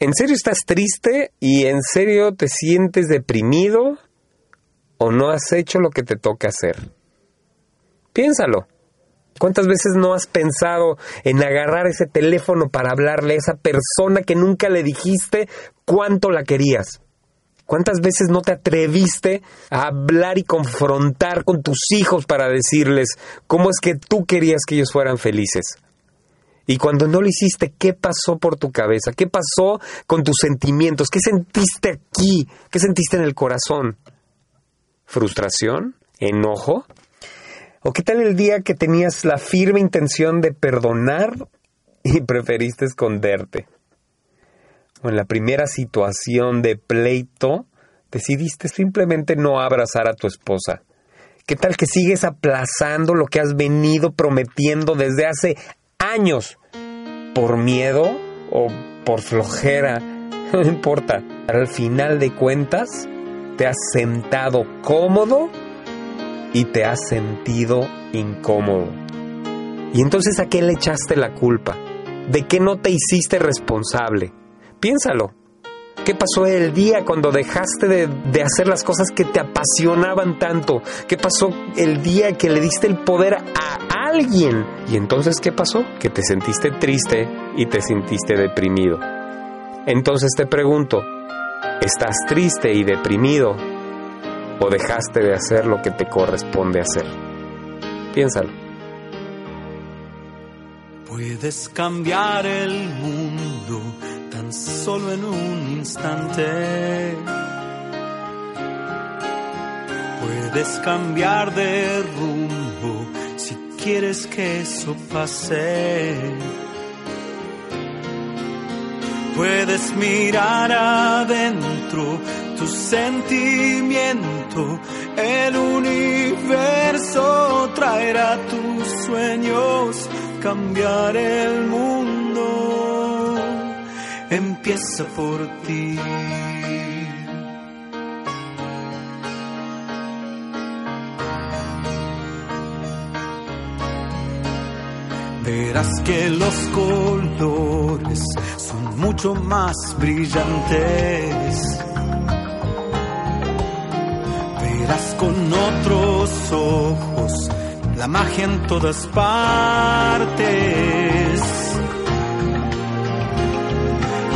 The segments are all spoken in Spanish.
¿En serio estás triste y en serio te sientes deprimido o no has hecho lo que te toca hacer? Piénsalo. ¿Cuántas veces no has pensado en agarrar ese teléfono para hablarle a esa persona que nunca le dijiste cuánto la querías? ¿Cuántas veces no te atreviste a hablar y confrontar con tus hijos para decirles cómo es que tú querías que ellos fueran felices? Y cuando no lo hiciste, ¿qué pasó por tu cabeza? ¿Qué pasó con tus sentimientos? ¿Qué sentiste aquí? ¿Qué sentiste en el corazón? ¿Frustración? ¿Enojo? ¿O qué tal el día que tenías la firme intención de perdonar y preferiste esconderte? ¿O en la primera situación de pleito decidiste simplemente no abrazar a tu esposa? ¿Qué tal que sigues aplazando lo que has venido prometiendo desde hace años? ¿Por miedo o por flojera? No importa. Al final de cuentas, te has sentado cómodo y te has sentido incómodo. ¿Y entonces a qué le echaste la culpa? ¿De qué no te hiciste responsable? Piénsalo. ¿Qué pasó el día cuando dejaste de, hacer las cosas que te apasionaban tanto? ¿Qué pasó el día que le diste el poder a alguien? ¿Y entonces qué pasó? Que te sentiste triste y te sentiste deprimido. Entonces te pregunto, ¿estás triste y deprimido o dejaste de hacer lo que te corresponde hacer? Piénsalo. Puedes cambiar el mundo tan solo en un instante. Puedes cambiar de quieres que eso pase. Puedes mirar adentro tu sentimiento, el universo traerá tus sueños, cambiar el mundo empieza por ti. Verás que los colores son mucho más brillantes. Verás con otros ojos la magia en todas partes.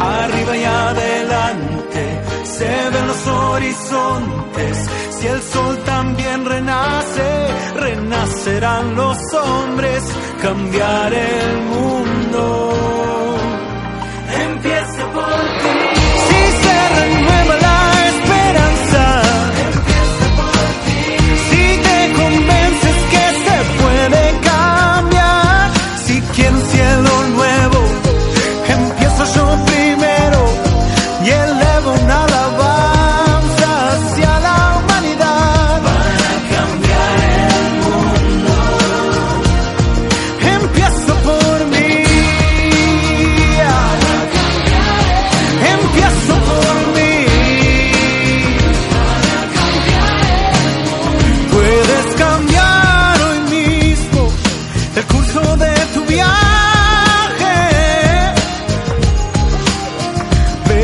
Arriba y adelante se ven los horizontes. Si el sol también renace, renacerán los hombres, cambiar el mundo. Empieza por ti. Si se renueva la esperanza, empieza por ti. Si te convences que se puede cambiar, si quieres un cielo nuevo,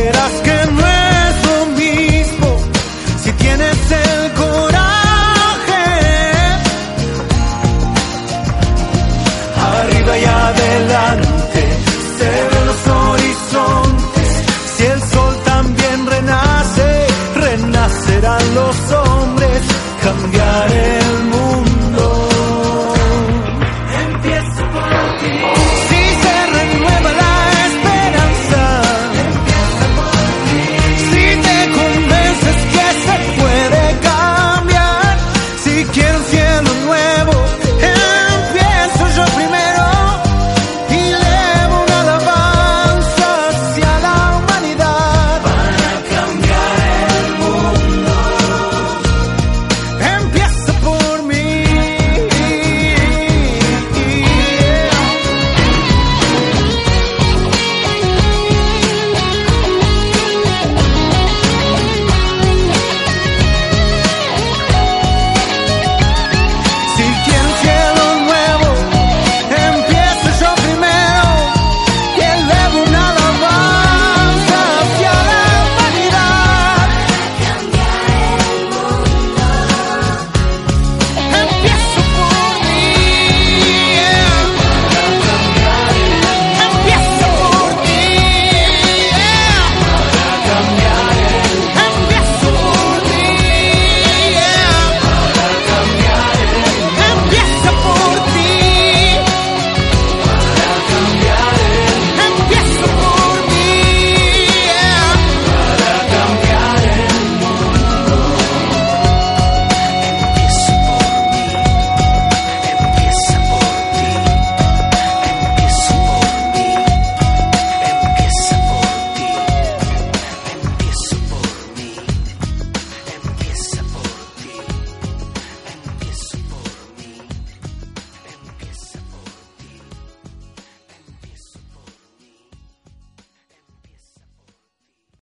Verás